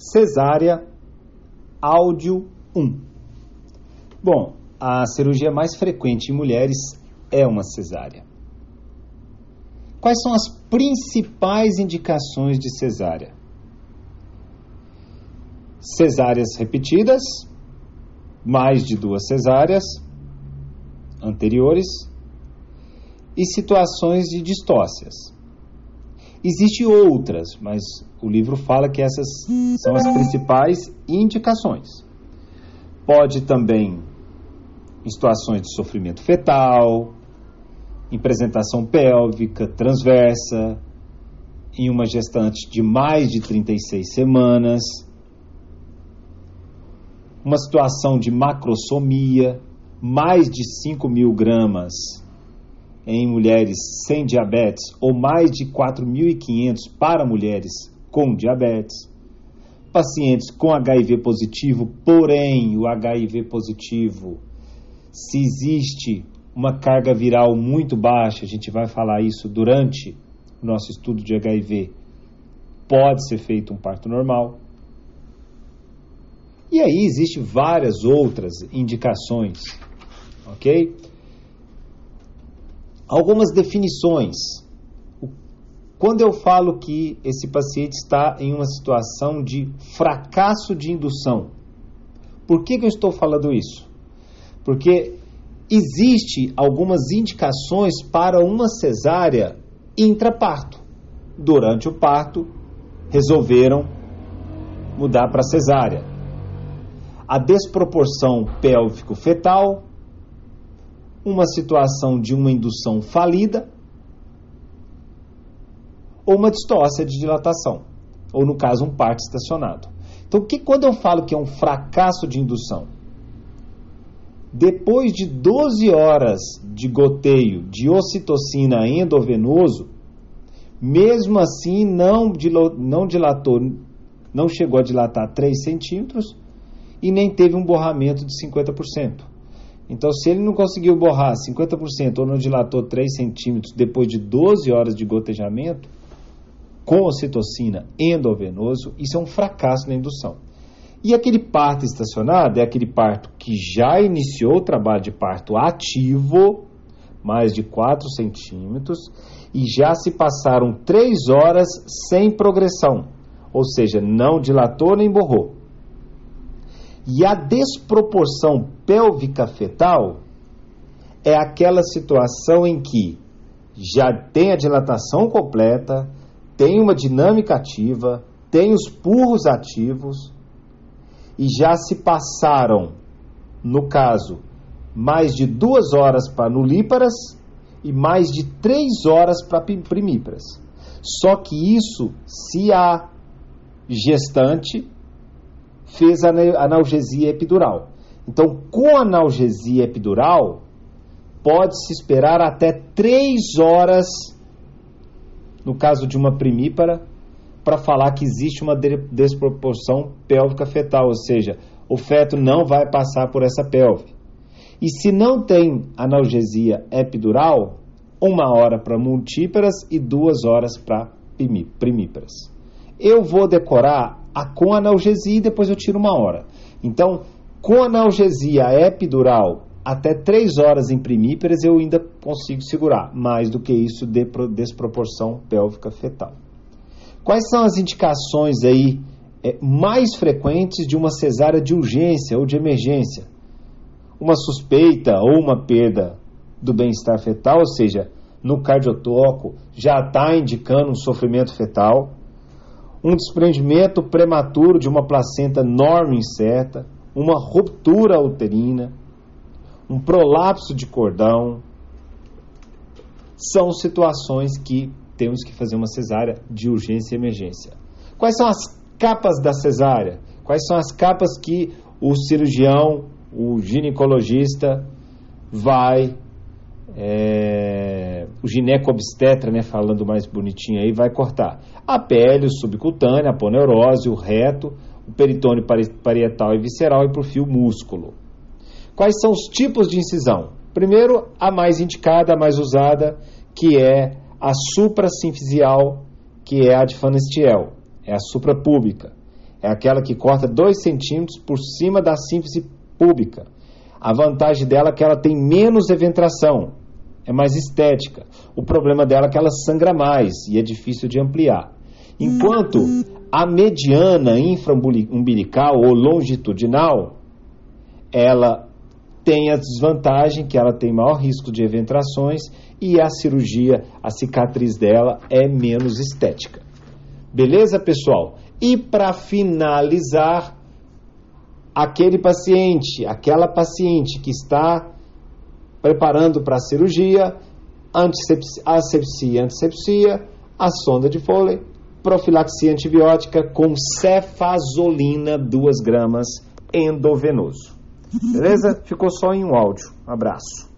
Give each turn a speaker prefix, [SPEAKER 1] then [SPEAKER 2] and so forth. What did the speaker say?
[SPEAKER 1] Cesárea, áudio 1. Bom, a cirurgia mais frequente em mulheres é uma cesárea. Quais são as principais indicações de cesárea? Cesáreas repetidas, mais de duas cesáreas anteriores e situações de distócias. Existem outras, mas o livro fala que essas são as principais indicações. Pode também em situações de sofrimento fetal, em apresentação pélvica transversa, em uma gestante de mais de 36 semanas, uma situação de macrosomia, mais de 5 mil gramas em mulheres sem diabetes ou mais de 4.500 para mulheres com diabetes. Pacientes com HIV positivo, porém o HIV positivo, se existe uma carga viral muito baixa, a gente vai falar isso durante o nosso estudo de HIV, pode ser feito um parto normal. E aí existem várias outras indicações, ok? Algumas definições. Quando eu falo que esse paciente está em uma situação de fracasso de indução, por que, que eu estou falando isso? Porque existe algumas indicações para uma cesárea intraparto. Durante o parto, resolveram mudar para cesárea. A desproporção pélvico-fetal, uma situação de uma indução falida ou uma distócia de dilatação, ou no caso um parto estacionado. Então, que quando eu falo que é um fracasso de indução, depois de 12 horas de goteio de ocitocina endovenoso, mesmo assim não, não dilatou, não chegou a dilatar 3 centímetros e nem teve um borramento de 50%. Então, se ele não conseguiu borrar 50% ou não dilatou 3 centímetros depois de 12 horas de gotejamento, com ocitocina endovenoso, isso é um fracasso na indução. E aquele parto estacionado é aquele parto que já iniciou o trabalho de parto ativo, mais de 4 centímetros, e já se passaram 3 horas sem progressão, ou seja, não dilatou nem borrou. E a desproporção pélvica fetal é aquela situação em que já tem a dilatação completa, tem uma dinâmica ativa, tem os purros ativos e já se passaram, no caso, mais de duas horas para nulíparas e mais de três horas para primíparas. Só que isso se a gestante fez analgesia epidural. Então, com analgesia epidural, pode-se esperar até três horas, no caso de uma primípara, para falar que existe uma desproporção pélvica fetal, ou seja, o feto não vai passar por essa pelve. E se não tem analgesia epidural, uma hora para multíparas e duas horas para primíparas. Eu vou decorar a com analgesia e depois eu tiro uma hora. Então, com analgesia epidural até 3 horas em primíperas eu ainda consigo segurar. Mais do que isso, de desproporção pélvica fetal. Quais são as indicações aí é, mais frequentes de uma cesárea de urgência ou de emergência? Uma suspeita ou uma perda do bem-estar fetal, ou seja, no cardiotoco já está indicando um sofrimento fetal um desprendimento prematuro de uma placenta norma incerta, uma ruptura uterina, um prolapso de cordão, são situações que temos que fazer uma cesárea de urgência e emergência. Quais são as capas da cesárea? Quais são as capas que o cirurgião, o ginecologista vai é, o gineco-obstetra, né, falando mais bonitinho aí, vai cortar a pele, o subcutâneo, a poneurose, o reto, o peritônio parietal e visceral e por fio músculo. Quais são os tipos de incisão? Primeiro, a mais indicada, a mais usada, que é a suprasinfisial, que é a de Fanestiel, é a suprapúbica. É aquela que corta 2 centímetros por cima da síntese pública. A vantagem dela é que ela tem menos eventração, é mais estética. O problema dela é que ela sangra mais e é difícil de ampliar. Enquanto a mediana infraumbilical ou longitudinal, ela tem a desvantagem que ela tem maior risco de eventrações e a cirurgia, a cicatriz dela é menos estética. Beleza, pessoal? E para finalizar, aquele paciente, aquela paciente que está preparando para a cirurgia, asepsia, antisepsia, a sonda de Foley, profilaxia antibiótica com cefazolina 2 gramas endovenoso. Beleza? Ficou só em um áudio. Um abraço.